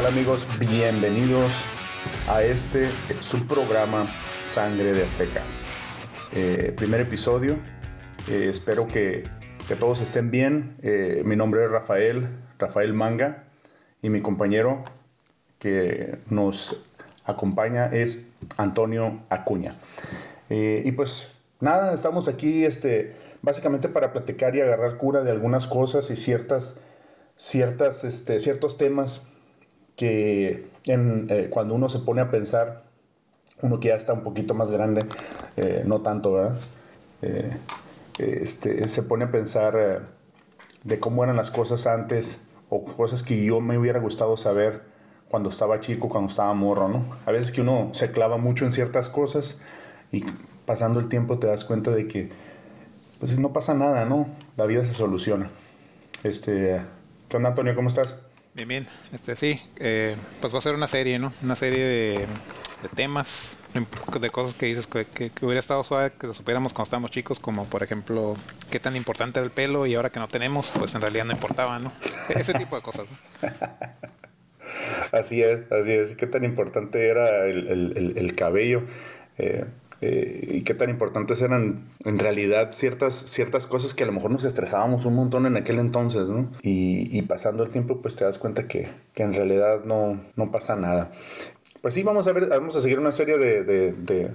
¿qué tal amigos? Bienvenidos a este subprograma Sangre de Azteca. Eh, primer episodio, eh, espero que, que, todos estén bien. Eh, mi nombre es Rafael, Rafael Manga, y mi compañero que nos acompaña es Antonio Acuña. y pues nada, estamos aquí este, básicamente para platicar y agarrar cura de algunas cosas y ciertas, ciertas, este, ciertos temas que eh, cuando uno se pone a pensar, uno que ya está un poquito más grande, eh, no tanto, ¿verdad? Eh, este, se pone a pensar de cómo eran las cosas antes o cosas que yo me hubiera gustado saber cuando estaba chico, cuando estaba morro, ¿no? A veces que uno se clava mucho en ciertas cosas y pasando el tiempo te das cuenta de que pues no pasa nada, ¿no? La vida se soluciona. Este, ¿qué onda Antonio? ¿Cómo estás? Bien, bien. Este, sí, eh, pues va a ser una serie, ¿no? Una serie de, temas, de cosas que dices que, hubiera estado suave que lo supiéramos cuando estábamos chicos, como por ejemplo, qué tan importante era el pelo y ahora que no tenemos, pues en realidad no importaba, ¿no? Ese tipo de cosas, así es, así es. ¿Qué tan importante era el, cabello? Eh, eh, y qué tan importantes eran en realidad ciertas, ciertas cosas que a lo mejor nos estresábamos un montón en aquel entonces, ¿no? Y, pasando el tiempo, pues te das cuenta que, que, en realidad no, no pasa nada. Pues sí, vamos a ver, vamos a seguir una serie de,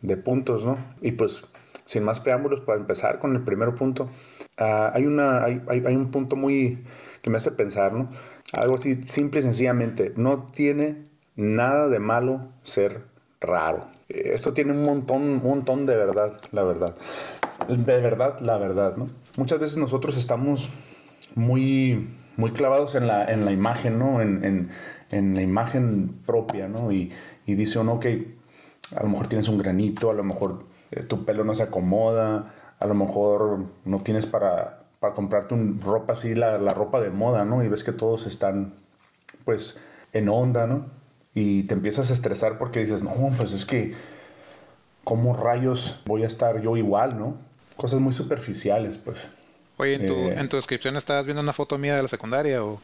de, puntos, ¿no? Y pues, sin más preámbulos, para empezar con el primer punto, ah, hay, una, hay, hay, hay un punto muy que me hace pensar, ¿no? Algo así simple y sencillamente, no tiene nada de malo ser raro esto tiene un montón, un montón de verdad, la verdad. De verdad, la verdad, ¿no? Muchas veces nosotros estamos muy, muy clavados en la, en la imagen, ¿no? En, la imagen propia, ¿no? Y, dice uno que a lo mejor tienes un granito, a lo mejor eh, tu pelo no se acomoda, a lo mejor no tienes para, para comprarte un ropa así, la, la ropa de moda, ¿no? Y ves que todos están, pues, en onda, ¿no? Y te empiezas a estresar porque dices, no, pues es que, ¿cómo rayos voy a estar yo igual, no? Cosas muy superficiales, pues. Oye, ¿en tu, eh, ¿en tu descripción estabas viendo una foto mía de la secundaria o,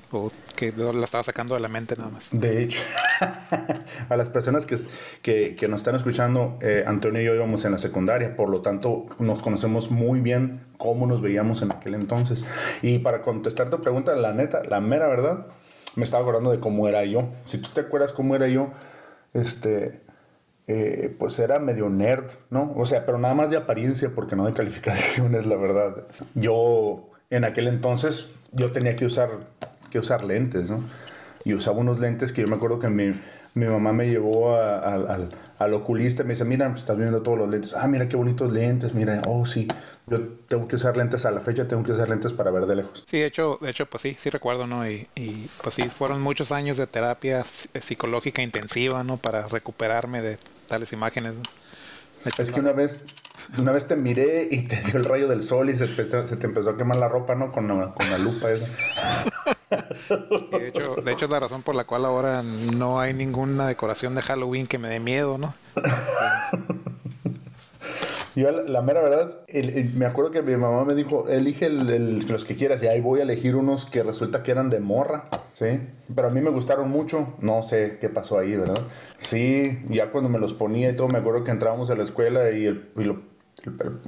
que la estabas sacando de la mente nada más? De hecho, a las personas que, que, que nos están escuchando, eh, Antonio y yo íbamos en la secundaria, por lo tanto nos conocemos muy bien cómo nos veíamos en aquel entonces. Y para contestar tu pregunta, la neta, la mera verdad, me estaba acordando de cómo era yo. Si tú te acuerdas cómo era yo, este, eh, pues era medio nerd, ¿no? O sea, pero nada más de apariencia, porque no de calificaciones, la verdad. Yo, en aquel entonces, yo tenía que usar, que usar lentes, ¿no? Y usaba unos lentes que yo me acuerdo que mi, mi mamá me llevó al, al, oculista y me dice, mira, estás viendo todos los lentes. Ah, mira qué bonitos lentes, mira, oh, sí. Yo tengo que usar lentes a la fecha, tengo que usar lentes para ver de lejos. Sí, de hecho, de hecho pues sí, sí recuerdo, ¿no? Y, y pues sí, fueron muchos años de terapia psicológica intensiva, ¿no? Para recuperarme de tales imágenes. es que una vez una vez te miré y te dio el rayo del sol y se, te empezó a quemar la ropa, ¿no? Con, con la lupa esa. de, hecho, de hecho es la razón por la cual ahora no hay ninguna decoración de Halloween que me dé miedo, ¿no? Yo, la, mera verdad, me acuerdo que mi mamá me dijo, elige los que quieras, y ahí voy a elegir unos que resulta que eran de morra, ¿sí? Pero a mí me gustaron mucho, no sé qué pasó ahí, ¿verdad? Sí, ya cuando me los ponía y todo, me acuerdo que entrábamos a la escuela y, el,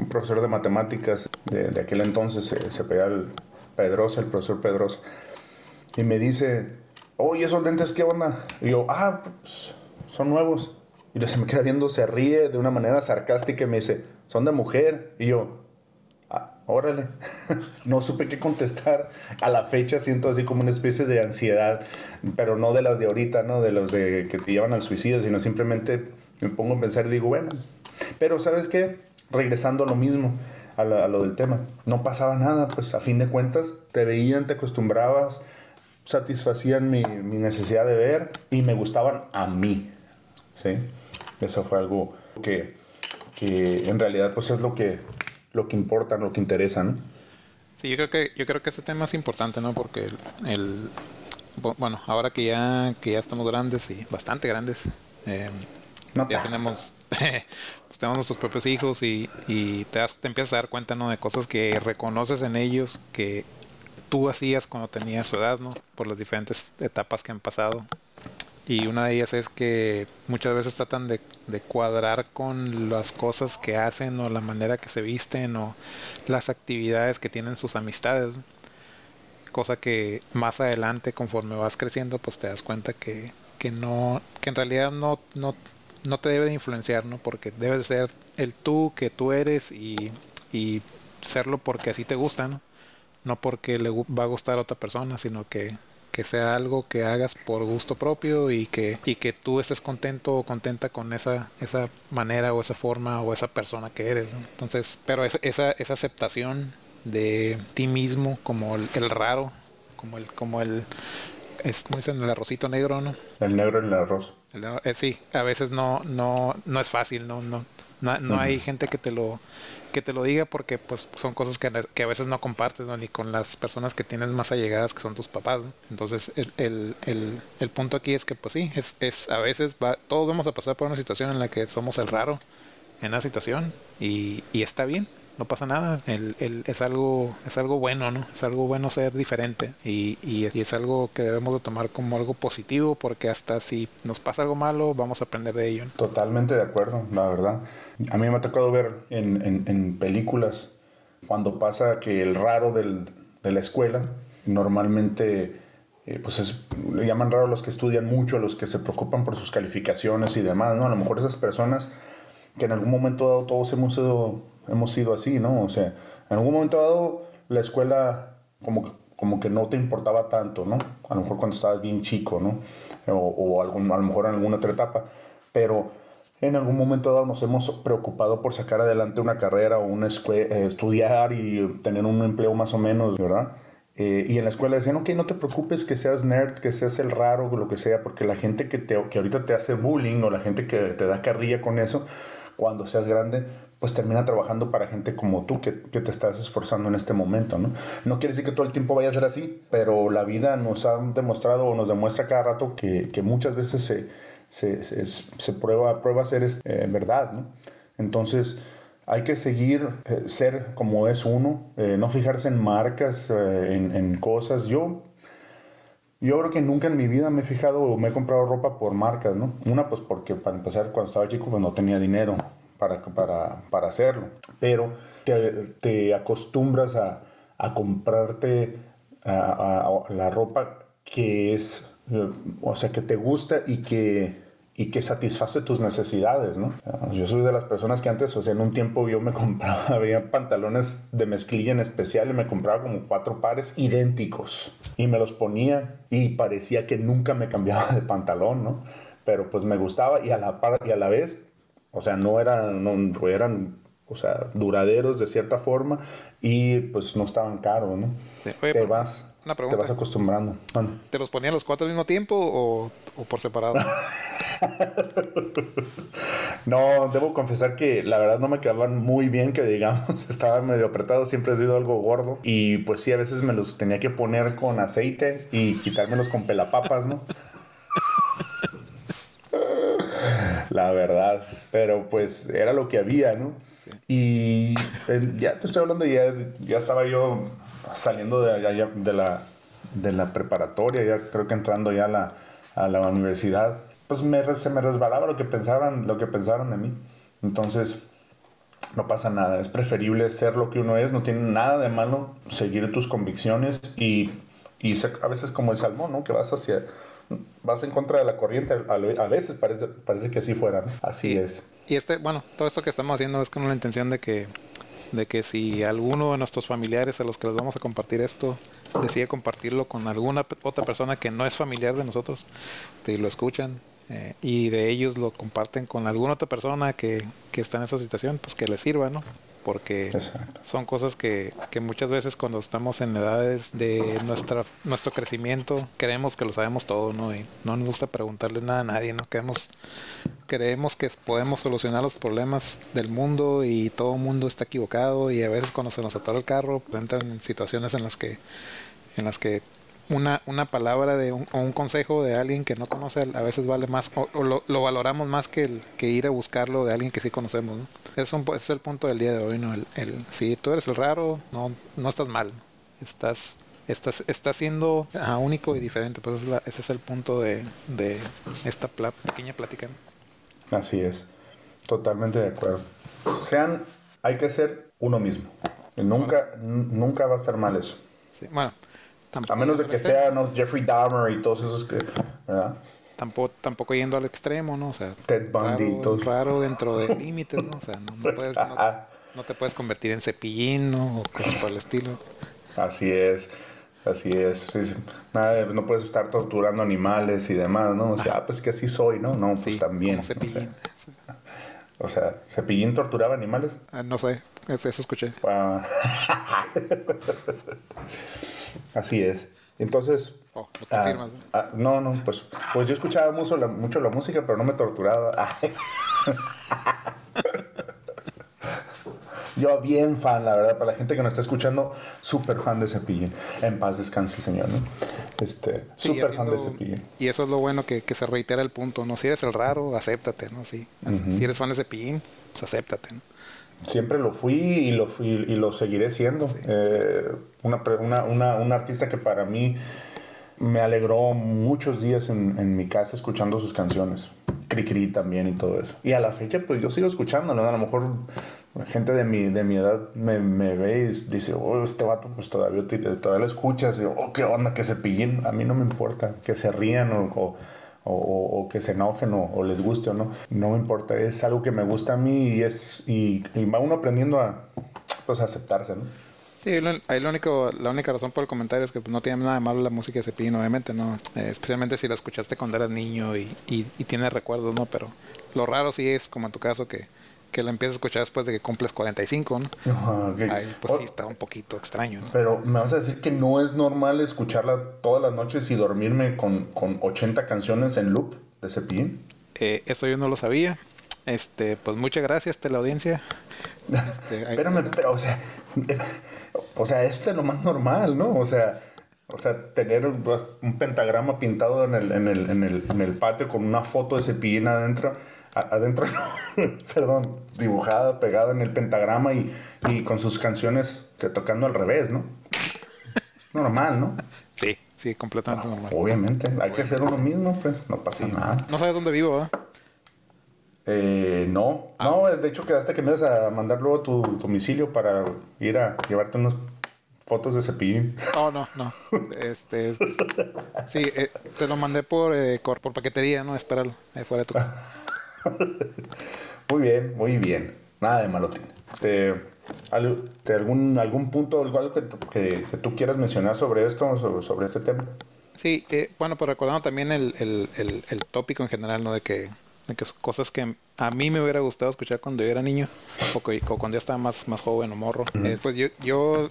profesor de matemáticas de, aquel entonces se, se pegaba el Pedrosa, el profesor Pedrosa, y me dice, oye, esos lentes, ¿qué onda? Y yo, ah, pues, son nuevos. Y se me queda viendo, se ríe de una manera sarcástica y me dice, son de mujer. Y yo, ah, órale. no supe qué contestar. A la fecha siento así como una especie de ansiedad, pero no de las de ahorita, ¿no? De los de que te llevan al suicidio, sino simplemente me pongo a pensar y digo, bueno. Pero ¿sabes qué? Regresando a lo mismo, a, a lo del tema. No pasaba nada, pues a fin de cuentas te veían, te acostumbrabas, satisfacían mi, mi necesidad de ver y me gustaban a mí. ¿Sí? Eso fue algo que, que en realidad pues es lo que, lo que importa, lo que interesa, ¿no? Sí, yo creo que, yo creo que ese tema es importante, ¿no? Porque el, bueno, ahora que ya, que ya estamos grandes y bastante grandes, eh, ya tenemos, pues tenemos nuestros propios hijos y, y te, das, te empiezas a dar cuenta, ¿no? De cosas que reconoces en ellos que tú hacías cuando tenías su edad, ¿no? Por las diferentes etapas que han pasado. Y una de ellas es que muchas veces tratan de, de, cuadrar con las cosas que hacen o la manera que se visten o las actividades que tienen sus amistades. Cosa que más adelante, conforme vas creciendo, pues te das cuenta que, que no, que en realidad no, no, no te debe de influenciar, ¿no? Porque debes ser el tú que tú eres y, y serlo porque así te gusta, ¿no? No porque le va a gustar a otra persona, sino que, que sea algo que hagas por gusto propio y que, y que tú estés contento o contenta con esa, esa manera o esa forma o esa persona que eres. ¿no? Entonces, pero esa, esa, esa aceptación de ti mismo como el, el raro, como el, como el, es, como dicen, el arrocito negro, ¿no? El negro en el arroz. El, eh, sí, a veces no, no, no es fácil, no, no, no, no hay gente que te lo, que te lo diga porque pues son cosas que, que a veces no compartes ¿no? ni con las personas que tienes más allegadas que son tus papás. ¿no? Entonces el, el, el, el, punto aquí es que pues sí, es, es a veces va, todos vamos a pasar por una situación en la que somos el raro en la situación y, y está bien no pasa nada. El, el, es algo es algo bueno, ¿no? Es algo bueno ser diferente y, y, es algo que debemos de tomar como algo positivo porque hasta si nos pasa algo malo vamos a aprender de ello. Totalmente de acuerdo, la verdad. A mí me ha tocado ver en, en, en películas cuando pasa que el raro del, de la escuela normalmente eh, pues es, le llaman raro a los que estudian mucho, a los que se preocupan por sus calificaciones y demás, ¿no? A lo mejor esas personas que en algún momento dado todos hemos sido hemos sido así, ¿no? O sea, en algún momento dado la escuela como, como que no te importaba tanto, ¿no? A lo mejor cuando estabas bien chico, ¿no? O, o algún, a lo mejor en alguna otra etapa, pero en algún momento dado nos hemos preocupado por sacar adelante una carrera o una eh, estudiar y tener un empleo más o menos, ¿verdad? Eh, y en la escuela decían, ok, no te preocupes que seas nerd, que seas el raro, lo que sea, porque la gente que, te, que ahorita te hace bullying o la gente que te da carrilla con eso, cuando seas grande, pues termina trabajando para gente como tú que, que, te estás esforzando en este momento, ¿no? No quiere decir que todo el tiempo vaya a ser así, pero la vida nos ha demostrado o nos demuestra cada rato que, que muchas veces se, se, se, se, prueba, prueba ser eh, verdad, ¿no? Entonces hay que seguir eh, ser como es uno, eh, no fijarse en marcas, eh, en, en cosas. Yo yo creo que nunca en mi vida me he fijado o me he comprado ropa por marcas, ¿no? Una, pues porque para empezar, cuando estaba chico, pues no tenía dinero para, para, para hacerlo. Pero te, te acostumbras a, a comprarte la ropa que es, o sea, que te gusta y que y que satisface tus necesidades, ¿no? Yo soy de las personas que antes, o sea, en un tiempo yo me compraba, había pantalones de mezclilla en especial y me compraba como cuatro pares idénticos y me los ponía y parecía que nunca me cambiaba de pantalón, ¿no? Pero pues me gustaba y a la, par, y a la vez, o sea, no eran, no, eran o sea, duraderos de cierta forma y pues no estaban caros, ¿no? Sí. Oye, te vas te vas acostumbrando. ¿Dónde? ¿Te los ponían los cuatro al mismo tiempo o, o por separado? no, debo confesar que la verdad no me quedaban muy bien, que digamos, estaban medio apretados, siempre he sido algo gordo. Y pues sí, a veces me los tenía que poner con aceite y quitármelos con pelapapas, ¿no? La verdad, pero pues era lo que había, ¿no? Y ya te estoy hablando, ya, ya estaba yo saliendo de, allá, de, la, de la preparatoria, ya creo que entrando ya a la, a la universidad, pues me, se me resbalaba lo que pensaban, lo que pensaron de mí. Entonces, no pasa nada, es preferible ser lo que uno es, no tiene nada de malo seguir tus convicciones y, y a veces como el salmón, ¿no? Que vas hacia, vas en contra de la corriente, a, veces parece, parece que así fuera, ¿no? Así es. Y este, bueno, todo esto que estamos haciendo es con la intención de que de que si alguno de nuestros familiares a los que les vamos a compartir esto decide compartirlo con alguna otra persona que no es familiar de nosotros, y lo escuchan eh, y de ellos lo comparten con alguna otra persona que, que está en esa situación, pues que les sirva, ¿no? Porque Exacto. son cosas que, que, muchas veces cuando estamos en edades de nuestra, nuestro crecimiento creemos que lo sabemos todo, ¿no? Y no nos gusta preguntarle nada a nadie, ¿no? Queremos, creemos que podemos solucionar los problemas del mundo y todo el mundo está equivocado y a veces cuando se nos atora el carro pues entran en situaciones en las que en las que una, una palabra de un, o un consejo de alguien que no conoce a veces vale más o, o lo, lo, valoramos más que, el, que ir a buscarlo de alguien que sí conocemos. ¿no? Es, un, es el punto del día de hoy. ¿no? El, el, si tú eres el raro, no, no estás mal. Estás está, está siendo ah, único y diferente. Pues ese es el punto de, de esta pequeña plática. Así es, totalmente de acuerdo. Sean, hay que ser uno mismo. Nunca, nunca va a estar mal eso. bueno, a menos de que sea ¿no? Jeffrey Dahmer y todos esos que, ¿verdad? Tampoco, tampoco yendo al extremo, ¿no? O sea, Ted Bundy raro, raro dentro de límites, ¿no? O sea, no, puedes, no, te puedes convertir en cepillín, ¿no? O cosas por el estilo. Así es. Así es, Nada, no puedes estar torturando animales y demás, ¿no? O sea, ah, pues que así soy, ¿no? No, pues también. cepillín. O sea, ¿Cepillín torturaba animales? Ah, no sé, eso, escuché. Así es. Entonces. Oh, ¿lo confirmas? Ah, no, no, pues, pues yo escuchaba mucho la, mucho la música, pero no me torturaba. Yo bien fan, la verdad, para la gente que nos está escuchando, súper fan de Cepillín. En paz descanse el señor, ¿no? Este, súper fan de Cepillín. Y eso es lo bueno que, que, se reitera el punto, ¿no? Si eres el raro, acéptate, ¿no? Sí. Si eres fan de Cepillín, pues acéptate, ¿no? Siempre lo fui y lo, fui, y lo seguiré siendo. eh, una, una, una, un artista que para mí me alegró muchos días en, en mi casa escuchando sus canciones. Cricri también y todo eso. Y a la fecha, pues yo sigo escuchándolo. A lo mejor gente de mi, de mi edad me, me ve y dice, oh, este vato, pues todavía, todavía lo escuchas. Y, oh, qué onda, que se pillen. A mí no me importa que se rían o, o, o, que se enojen o, les guste o no. No me importa. Es algo que me gusta a mí y, es, y, va uno aprendiendo a, pues, aceptarse, ¿no? Sí, ahí lo único, la única razón por el comentario es que pues, no tiene nada de malo la música de Cepillín, obviamente, ¿no? Eh, especialmente si la escuchaste cuando eras niño y, y, y tienes recuerdos, ¿no? Pero lo raro sí es, como en tu caso, que, que la empiezas a escuchar después de que cumples 45, ¿no? Ajá, Ahí, pues sí, está un poquito extraño, ¿no? Pero me vas a decir que no es normal escucharla todas las noches y dormirme con, con 80 canciones en loop de Cepillín. Eh, eso yo no lo sabía. Este, pues muchas gracias, teleaudiencia. Este, Espérame, pero, o sea, o sea, este es lo más normal, ¿no? O sea, o sea, tener un pentagrama pintado en el, en el, en el, en el patio con una foto de cepillín adentro, adentro, perdón, dibujada, pegada en el pentagrama y, y con sus canciones tocando al revés, ¿no? Normal, ¿no? Sí, sí, completamente ah, normal. Obviamente, hay que ser uno mismo, pues no pasa nada. No sabes dónde vivo, ¿verdad? Eh, no, ah. no, de hecho quedaste que me vas a mandar luego tu, domicilio para ir a llevarte unas fotos de cepillín. No, no, no. Este, sí, eh, te lo mandé por, eh, por paquetería, ¿no? Espéralo, ahí fuera de tu Muy bien, muy bien. Nada de malo tiene. ¿Te, algún, algún punto, algo que, que, que, tú quieras mencionar sobre esto, sobre, sobre este tema? Sí, eh, bueno, pues recordando también el, el, el, el tópico en general, ¿no? De que que son cosas que a mí me hubiera gustado escuchar cuando yo era niño o, cuando ya estaba más, más joven o morro. Eh, pues yo, yo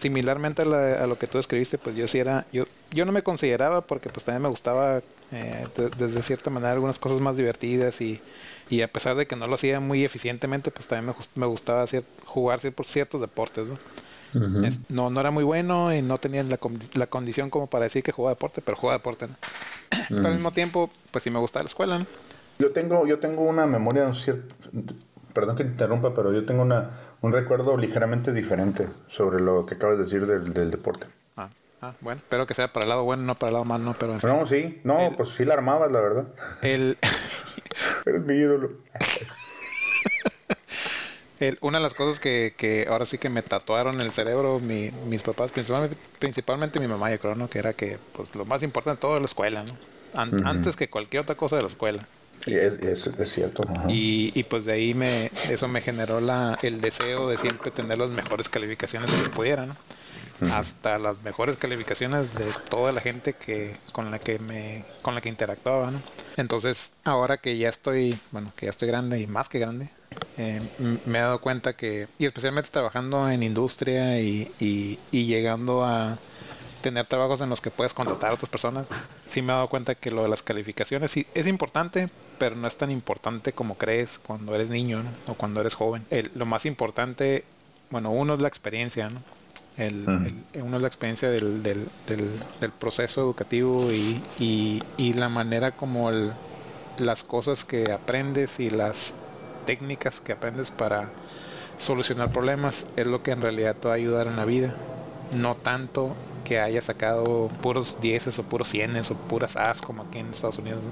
similarmente a, lo que tú escribiste, pues yo sí era, yo, yo no me consideraba porque pues también me gustaba eh, desde cierta manera algunas cosas más divertidas y, y, a pesar de que no lo hacía muy eficientemente, pues también me, me gustaba jugar por ciertos deportes, ¿no? ¿no? no, era muy bueno y no tenía la, la, condición como para decir que jugaba deporte, pero jugaba deporte, ¿no? Pero al mismo tiempo, pues sí me gustaba la escuela, ¿no? Yo tengo, yo tengo una memoria, perdón que te interrumpa, pero yo tengo una, un recuerdo ligeramente diferente sobre lo que acabas de decir del, del deporte. Ah, ah, bueno, espero que sea para el lado bueno, no para el lado malo, no, pero... No, sí, no, pues sí la armabas, la verdad. El... Eres mi ídolo. El, una de las cosas que, que, ahora sí que me tatuaron el cerebro mi, mis papás, principalmente, principalmente mi mamá, yo creo, ¿no? Que era que pues lo más importante de todo es la escuela, ¿no? Antes que cualquier otra cosa de la escuela. Sí, es, es, cierto. Y, y, pues de ahí me, eso me generó la, el deseo de siempre tener las mejores calificaciones que pudiera, ¿no? Hasta las mejores calificaciones de toda la gente que con la que me con la que interactuaba, ¿no? Entonces, ahora que ya estoy, bueno, que ya estoy grande y más que grande, eh, me he dado cuenta que, y especialmente trabajando en industria y, y, y llegando a, tener trabajos en los que puedes contratar a otras personas, sí me he dado cuenta que lo de las calificaciones sí es importante, pero no es tan importante como crees cuando eres niño o cuando eres joven. lo más importante, bueno, uno es la experiencia, ¿no? El, uno es la experiencia del, del, del, proceso educativo y, y, y, la manera como las cosas que aprendes y las técnicas que aprendes para solucionar problemas es lo que en realidad te va a ayudar en la vida. No tanto que haya sacado puros 10 o puros 100 o puras As como aquí en Estados Unidos.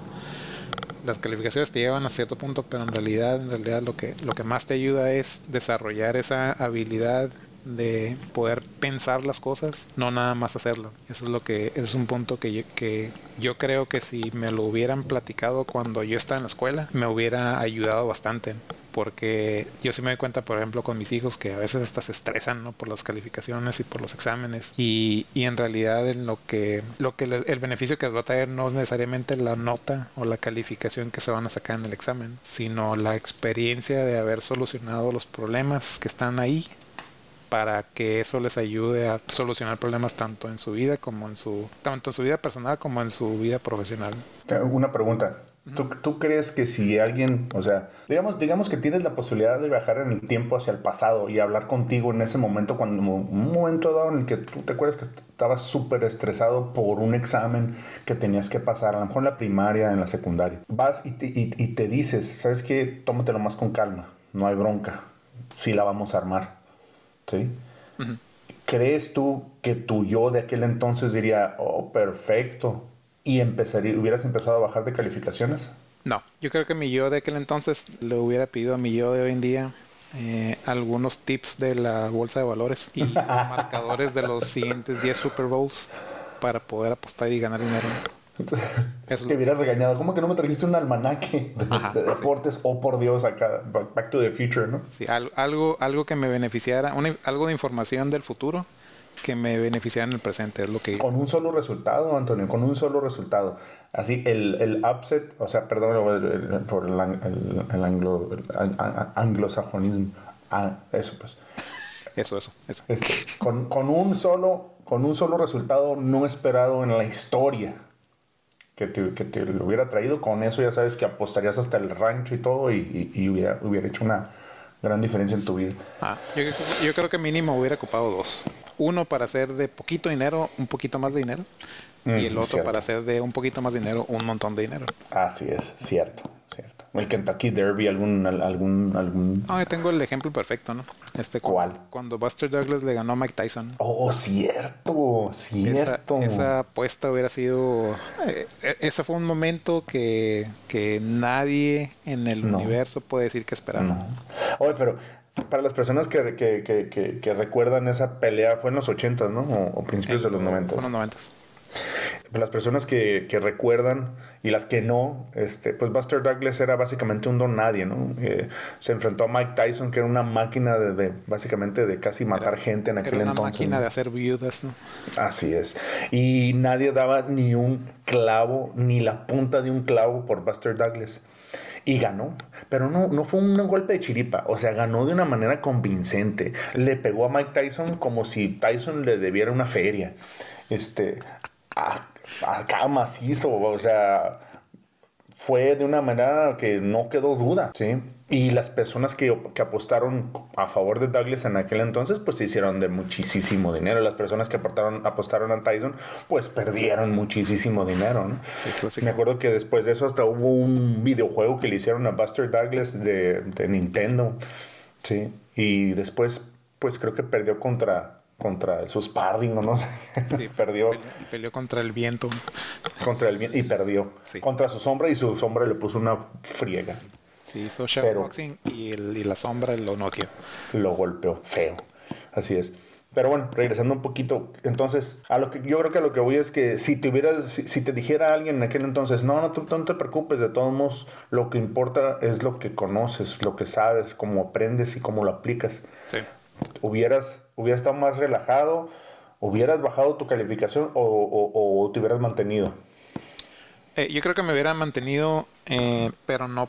Las calificaciones te llevan a cierto punto, pero en realidad, en realidad lo que, lo que más te ayuda es desarrollar esa habilidad de poder pensar las cosas, no nada más hacerlo. Eso es lo que es un punto que que yo creo que si me lo hubieran platicado cuando yo estaba en la escuela, me hubiera ayudado bastante. Porque yo sí me doy cuenta, por ejemplo, con mis hijos que a veces hasta se estresan ¿no? por las calificaciones y por los exámenes. Y, y en realidad en lo que, lo que el beneficio que les va a traer no es necesariamente la nota o la calificación que se van a sacar en el examen, sino la experiencia de haber solucionado los problemas que están ahí para que eso les ayude a solucionar problemas tanto en su vida como en su tanto en su vida personal como en su vida profesional. Una pregunta. ¿Tú, ¿Tú, crees que si alguien, o sea, digamos, digamos que tienes la posibilidad de viajar en el tiempo hacia el pasado y hablar contigo en ese momento, cuando un momento dado en el que tú te acuerdas que estabas súper estresado por un examen que tenías que pasar, a lo mejor en la primaria, en la secundaria, vas y te, y, y te dices, ¿sabes qué? Tómatelo más con calma, no hay bronca, sí la vamos a armar ¿sí? ¿Crees tú que tu yo de aquel entonces diría, oh, perfecto, y empezaría, hubieras empezado a bajar de calificaciones? No, yo creo que mi yo de aquel entonces le hubiera pedido a mi yo de hoy en día eh, algunos tips de la bolsa de valores y marcadores de los siguientes 10 Super Bowls para poder apostar y ganar dinero. que hubiera regañado. ¿Cómo que no me trajiste un almanaque de, deportes? Oh, por Dios, acá, Back to the Future, ¿no? Sí, algo, algo que me beneficiara, algo de información del futuro que me beneficiara en el presente, es lo que... Con un solo resultado, Antonio, con un solo resultado. Así, el, el upset, o sea, perdón por el, el, anglo, anglosajonismo. Ah, eso pues. Eso, eso, eso. Este, con, con, un solo, con un solo resultado no esperado en la historia que te, que te, lo hubiera traído. Con eso ya sabes que apostarías hasta el rancho y todo y, y, hubiera, hubiera hecho una gran diferencia en tu vida. Ah, yo, yo, creo que mínimo hubiera ocupado dos. Uno para hacer de poquito dinero un poquito más de dinero y mm, el otro para hacer de un poquito más de dinero un montón de dinero. Así es, cierto. El Kentucky Derby, algún, algún, algún. No, tengo el ejemplo perfecto, ¿no? Este, ¿Cuál? Cuando, Buster Douglas le ganó a Mike Tyson. Oh, cierto, cierto. Esa, apuesta hubiera sido. Eh, e, ese fue un momento que, que nadie en el universo puede decir que esperaba. No. Oye, pero para las personas que, que, que, que, recuerdan esa pelea, fue en los 80, ¿no? O, principios de los 90. Fue en los 90 las personas que, que, recuerdan y las que no, este, pues Buster Douglas era básicamente un don nadie, ¿no? Eh, se enfrentó a Mike Tyson, que era una máquina de, de básicamente de casi matar gente en aquel era una entonces. máquina de hacer viudas, ¿no? Así es. Y nadie daba ni un clavo, ni la punta de un clavo por Buster Douglas. Y ganó, pero no, no fue un golpe de chiripa, o sea, ganó de una manera convincente. Le pegó a Mike Tyson como si Tyson le debiera una feria. Este, acá macizo, o sea, fue de una manera que no quedó duda, ¿sí? Y las personas que, que, apostaron a favor de Douglas en aquel entonces, pues se hicieron de muchísimo dinero. Las personas que aportaron, apostaron a Tyson, pues perdieron muchísimo dinero, ¿no? Me acuerdo que después de eso hasta hubo un videojuego que le hicieron a Buster Douglas de, de Nintendo, ¿sí? Y después, pues creo que perdió contra contra el, su sparring o no sé. perdió. Peleó contra el viento. Contra el viento y perdió. Contra su sombra y su sombra le puso una friega. Sí, hizo y, y la sombra lo noqueó. Lo golpeó feo. Así es. Pero bueno, regresando un poquito, entonces, a lo que yo creo que a lo que voy es que si te hubieras, si, te dijera alguien en aquel entonces, no, no, no te preocupes, de todos modos, lo que importa es lo que conoces, lo que sabes, cómo aprendes y cómo lo aplicas. Sí hubieras, hubieras estado más relajado, hubieras bajado tu calificación o, te hubieras mantenido? Eh, yo creo que me hubiera mantenido, eh, pero no,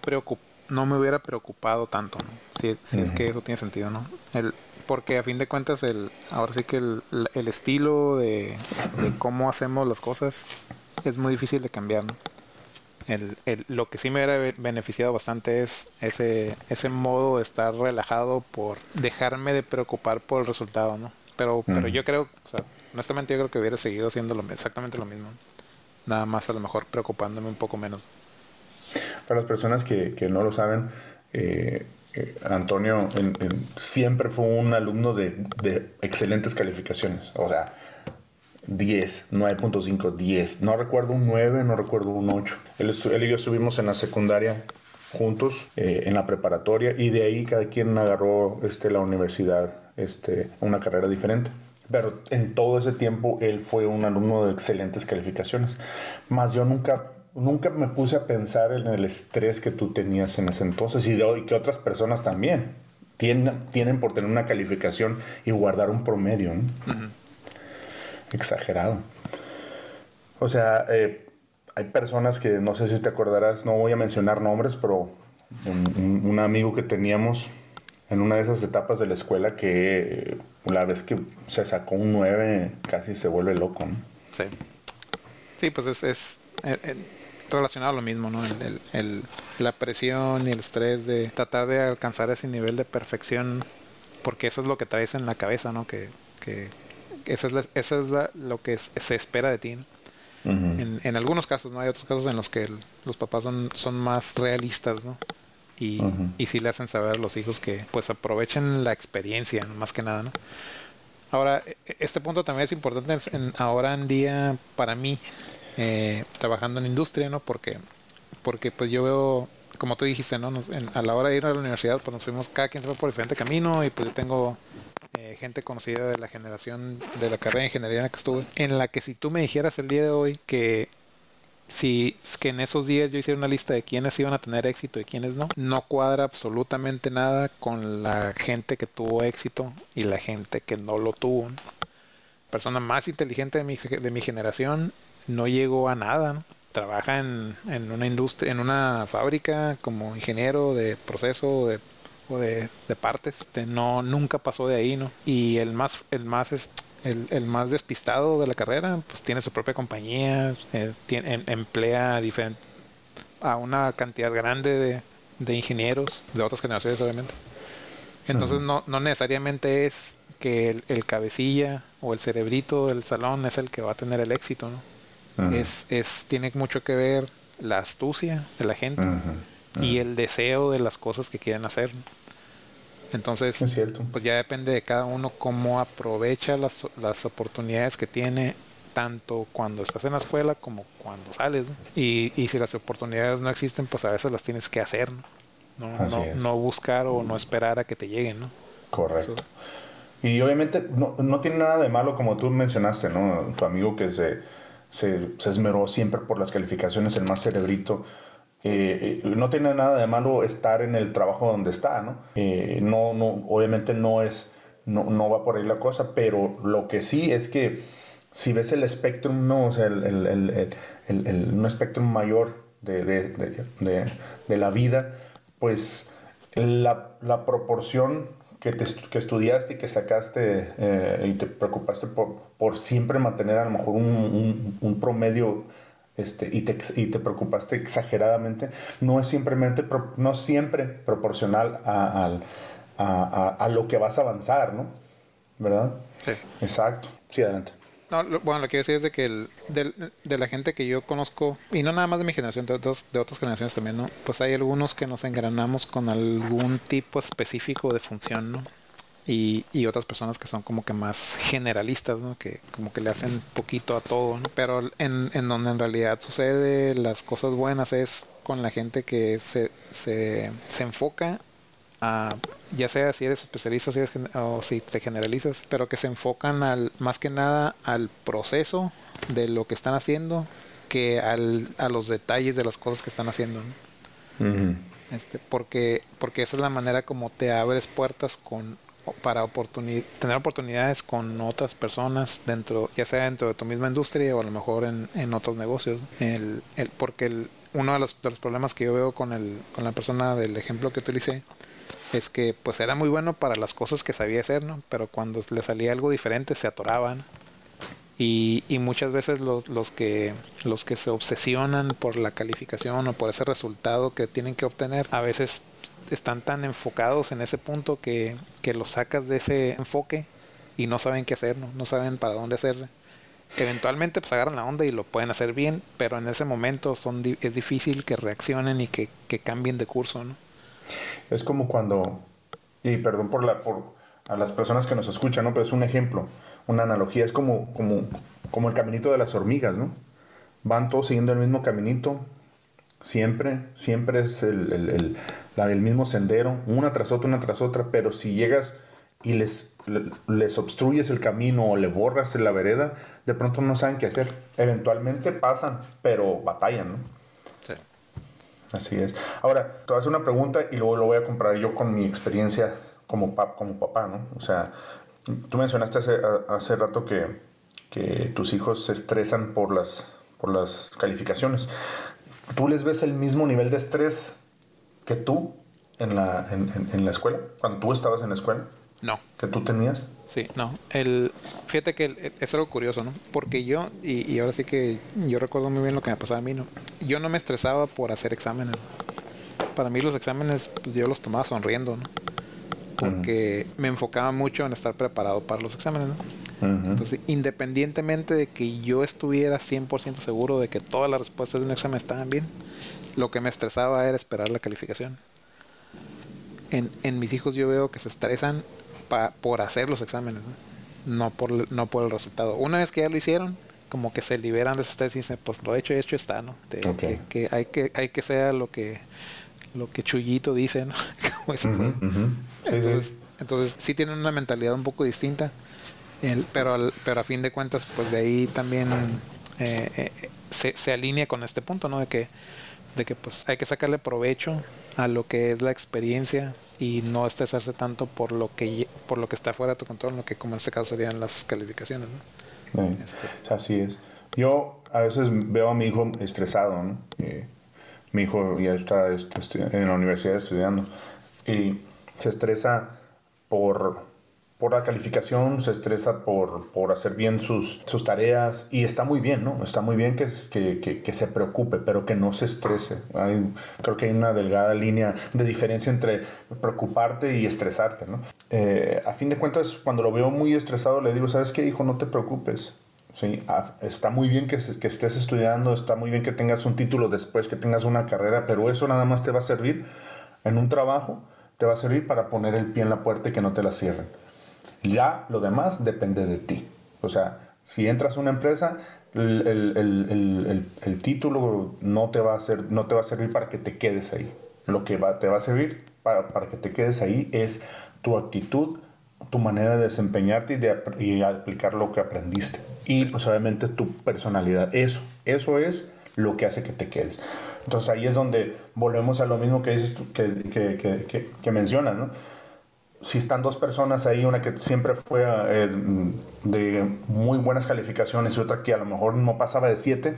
no me hubiera preocupado tanto, si, es que eso tiene sentido, ¿no? El, porque a fin de cuentas, el, ahora sí que el, el estilo de, de, cómo hacemos las cosas es muy difícil de cambiar, ¿no? El, el, lo que sí me hubiera beneficiado bastante es ese, ese modo de estar relajado por dejarme de preocupar por el resultado, ¿no? Pero, pero yo creo, o sea, honestamente yo creo que hubiera seguido haciendo lo, exactamente lo mismo. Nada más a lo mejor preocupándome un poco menos. Para las personas que, que no lo saben, eh, eh, Antonio siempre fue un alumno de, de excelentes calificaciones. O sea, 10, 9.5, 10. No recuerdo un 9, no recuerdo un 8. Él, y yo estuvimos en la secundaria juntos, eh, en la preparatoria, y de ahí cada quien agarró este, la universidad, este, una carrera diferente. Pero en todo ese tiempo él fue un alumno de excelentes calificaciones. Más yo nunca, nunca me puse a pensar en el estrés que tú tenías en ese entonces y, de, que otras personas también tienen, tienen por tener una calificación y guardar un promedio. Exagerado. O sea, eh, hay personas que no sé si te acordarás, no voy a mencionar nombres, pero un amigo que teníamos en una de esas etapas de la escuela que la vez que se sacó un 9 casi se vuelve loco, ¿no? Sí. Sí, pues es, es, eh, eh, relacionado a lo mismo, ¿no? El, la presión y el estrés de tratar de alcanzar ese nivel de perfección, porque eso es lo que traes en la cabeza, ¿no? Que eso es, eso es lo que se espera de ti, ¿no? en, en, algunos casos, ¿no? Hay otros casos en los que los papás son, son más realistas, ¿no? y, y sí le hacen saber a los hijos que pues aprovechen la experiencia más que nada, ¿no? Ahora, e, e, este punto también es importante en, ahora en día para mí, eh, trabajando en industria, ¿no? Porque, porque pues yo veo, como tú dijiste, ¿no? a la hora de ir a la universidad, pues nos fuimos, cada quien se fue por diferente camino y pues yo tengo eh, gente conocida de la generación de la carrera de ingeniería en la que estuve, en la que si tú me dijeras el día de hoy que si que en esos días yo hiciera una lista de quiénes iban a tener éxito y quiénes no, no cuadra absolutamente nada con la gente que tuvo éxito y la gente que no lo tuvo. Persona más inteligente de mi, de mi generación no llegó a nada. Trabaja en, en, una industria, en una fábrica como ingeniero de proceso de, o de, de partes. no, nunca pasó de ahí, ¿no? Y el más, el más el, el, más despistado de la carrera, pues tiene su propia compañía, eh, tiene, em, emplea diferente, a una cantidad grande de, de, ingenieros de otras generaciones, obviamente. Entonces, no, no necesariamente es que el, el, cabecilla o el cerebrito del salón es el que va a tener el éxito, ¿no? Es, es, tiene mucho que ver la astucia de la gente y el deseo de las cosas que quieren hacer. Entonces, pues ya depende de cada uno cómo aprovecha las, las oportunidades que tiene tanto cuando estás en la escuela como cuando sales. Y, y, si las oportunidades no existen, pues a veces las tienes que hacer, ¿no? No, no, buscar o no esperar a que te lleguen, ¿no? Correcto. Y obviamente no, no, tiene nada de malo, como tú mencionaste, ¿no? Tu amigo que se, se, esmeró siempre por las calificaciones, el más cerebrito eh, eh, no tiene nada de malo estar en el trabajo donde está, ¿no? Eh, no, no obviamente no es, no, no, va por ahí la cosa, pero lo que sí es que si ves el espectro, no, o sea, el, el, el, el un espectro mayor de, de, de, de, la vida, pues la, la proporción que, te, que, estudiaste y que sacaste y te preocupaste por, por, siempre mantener a lo mejor un, un, un promedio este, y, te, y te preocupaste exageradamente, no es simplemente, no siempre proporcional a, a, a, lo que vas a avanzar, ¿no? ¿Verdad? Sí. Exacto. Sí, adelante. No, bueno, lo que decir es de que el, de, de, la gente que yo conozco, y no nada más de mi generación, de, otros, de otras generaciones también, ¿no? Pues hay algunos que nos engranamos con algún tipo específico de función, ¿no? y, y, otras personas que son como que más generalistas, ¿no? que como que le hacen poquito a todo, ¿no? pero en, en donde en realidad sucede las cosas buenas es con la gente que se, se, se enfoca a, ya sea si eres especialista si eres, o si te generalizas, pero que se enfocan al, más que nada al proceso de lo que están haciendo que al, a los detalles de las cosas que están haciendo. ¿no? Este, porque, porque esa es la manera como te abres puertas con para tener oportunidades con otras personas dentro, ya sea dentro de tu misma industria o a lo mejor en, en otros negocios. El, el, porque el, uno de los, de los, problemas que yo veo con, el, con la persona del ejemplo que utilicé es que pues era muy bueno para las cosas que sabía hacer, ¿no? Pero cuando le salía algo diferente se atoraban. Y, y, muchas veces los, los, que los que se obsesionan por la calificación o por ese resultado que tienen que obtener a veces están tan enfocados en ese punto que, que los sacas de ese enfoque y no saben qué hacer, no, no saben para dónde hacerse. Eventualmente pues agarran la onda y lo pueden hacer bien, pero en ese momento son es difícil que reaccionen y que, que cambien de curso, ¿no? Es como cuando, y perdón por la por a las personas que nos escuchan, ¿no? Pero es un ejemplo, una analogía, es como, como como el caminito de las hormigas, ¿no? Van todos siguiendo el mismo caminito, siempre, siempre es el, el, el, mismo sendero, una tras otra, una tras otra, pero si llegas y les, les obstruyes el camino o le borras la vereda, de pronto no saben qué hacer. Eventualmente pasan, pero batallan, ¿no? Sí. Así es. Ahora, te voy a hacer una pregunta y luego lo voy a comparar yo con mi experiencia como, como papá, ¿no? O sea, tú mencionaste hace, hace rato que, que tus hijos se estresan por las, por las calificaciones. ¿Tú les ves el mismo nivel de estrés que tú en la, en, en la escuela, cuando tú estabas en la escuela? No. ¿Que tú tenías? Sí, no. El, fíjate que es algo curioso, ¿no? Porque yo, y, ahora sí que yo recuerdo muy bien lo que me pasaba a mí, ¿no? Yo no me estresaba por hacer exámenes. Para mí los exámenes, pues yo los tomaba sonriendo, ¿no? Porque me enfocaba mucho en estar preparado para los exámenes, ¿no? Entonces, independientemente de que yo estuviera 100% seguro de que todas las respuestas de un examen estaban bien, lo que me estresaba era esperar la calificación. En, en mis hijos yo veo que se estresan por hacer los exámenes, ¿no? por, no por el resultado. Una vez que ya lo hicieron, como que se liberan de ese y dicen, pues lo hecho, hecho está, ¿no? que, hay que hay que sea lo que lo que Chuyito dice, ¿no? entonces, entonces sí tienen una mentalidad un poco distinta, pero, pero a fin de cuentas, pues de ahí también eh, eh, se, se alinea con este punto, ¿no? De que, de que pues hay que sacarle provecho a lo que es la experiencia y no estresarse tanto por lo que por lo que está fuera de tu control, lo que como en este caso serían las calificaciones. ¿no? Este. Así es. Yo a veces veo a mi hijo estresado, ¿no? Eh, mi hijo ya está en la universidad estudiando y se estresa por por la calificación, se estresa por, por hacer bien sus, sus, tareas y está muy bien, ¿no? Está muy bien que, que, que, se preocupe, pero que no se estrese. Creo que hay una delgada línea de diferencia entre preocuparte y estresarte, ¿no? Eh, a fin de cuentas, cuando lo veo muy estresado, le digo, ¿sabes qué, hijo? No te preocupes. Sí, ah, está muy bien que, que estés estudiando, está muy bien que tengas un título después, que tengas una carrera, pero eso nada más te va a servir en un trabajo, te va a servir para poner el pie en la puerta y que no te la cierren. Ya lo demás depende de ti. O sea, si entras a una empresa, el, el, el, título no te, va a hacer, no te va a servir para que te quedes ahí. Lo que va, te va a servir para, para, que te quedes ahí es tu actitud, tu manera de desempeñarte y de y aplicar lo que aprendiste. Y pues obviamente tu personalidad. Eso, eso es lo que hace que te quedes. Entonces ahí es donde volvemos a lo mismo que, dices que, que, que, que mencionas, ¿no? Si están dos personas ahí, una que siempre fue eh, de muy buenas calificaciones y otra que a lo mejor no pasaba de siete,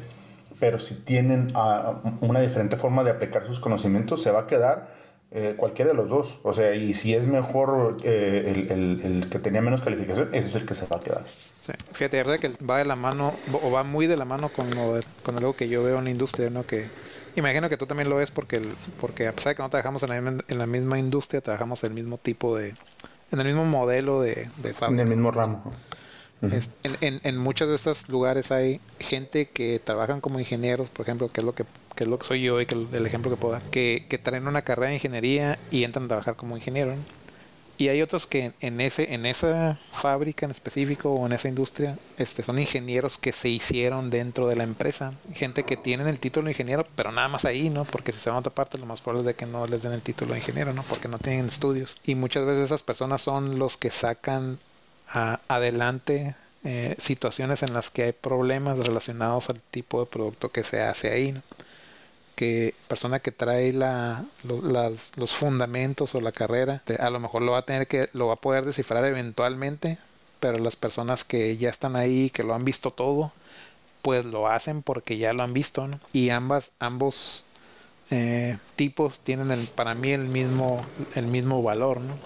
pero si tienen ah, una diferente forma de aplicar sus conocimientos, se va a quedar eh, cualquiera de los dos. O sea, y si es mejor eh, el, el, que tenía menos calificación, ese es el que se va a quedar. Sí. Fíjate, verdad que va de la mano, o va muy de la mano con, lo, con algo que yo veo en la industria, ¿no? Que Imagino que tú también lo ves porque, el, porque a pesar de que no trabajamos en la, misma, en la misma industria, trabajamos en el mismo tipo de, en el mismo modelo de, de fábrica. En el mismo ramo. en, en, en, muchos de estos lugares hay gente que trabajan como ingenieros, por ejemplo, que es lo que, que es lo que soy yo y que el, ejemplo que puedo dar, que, que traen una carrera de ingeniería y entran a trabajar como ingeniero. Y hay otros que en ese en esa fábrica en específico o en esa industria este son ingenieros que se hicieron dentro de la empresa, gente que tienen el título de ingeniero, pero nada más ahí, ¿no? Porque si se van a otra parte lo más probable es de que no les den el título de ingeniero, ¿no? Porque no tienen estudios. Y muchas veces esas personas son los que sacan adelante eh, situaciones en las que hay problemas relacionados al tipo de producto que se hace ahí, ¿no? Que persona que trae la, los fundamentos o la carrera, a lo mejor lo va a tener que, lo va a poder descifrar eventualmente, pero las personas que ya están ahí, que lo han visto todo, pues lo hacen porque ya lo han visto, ¿no? Y ambas, ambos eh, tipos tienen para mí el mismo, el mismo valor, ¿no?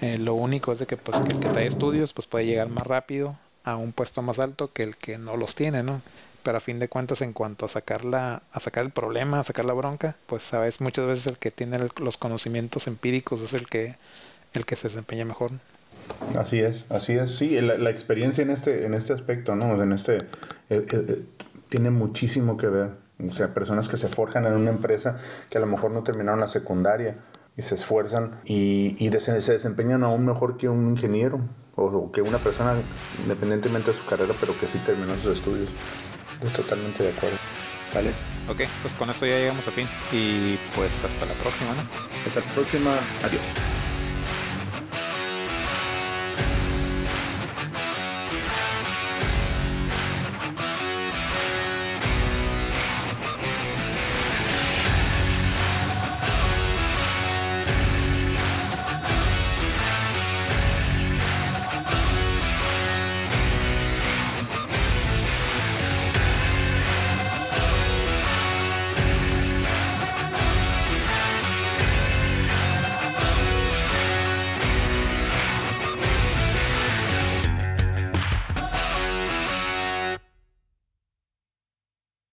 Eh, lo único es de que, pues, que el que trae estudios, pues puede llegar más rápido a un puesto más alto que el que no los tiene, ¿no? Pero a fin de cuentas en cuanto a sacar la, a sacar el problema, a sacar la bronca, pues sabes muchas veces el que tiene los conocimientos empíricos es el que el que se desempeña mejor. Así es, así es, sí, la, experiencia en este en este aspecto, ¿no? En este eh, eh, eh, tiene muchísimo que ver, o sea, personas que se forjan en una empresa que a lo mejor no terminaron la secundaria y se esfuerzan y, y se desempeñan aún mejor que un ingeniero o, que una persona, independientemente de su carrera, pero que sí terminó sus estudios. Estoy totalmente de acuerdo. ¿Vale? Ok, pues con eso ya llegamos a fin. Y pues hasta la próxima, ¿no? Hasta la próxima. Adiós.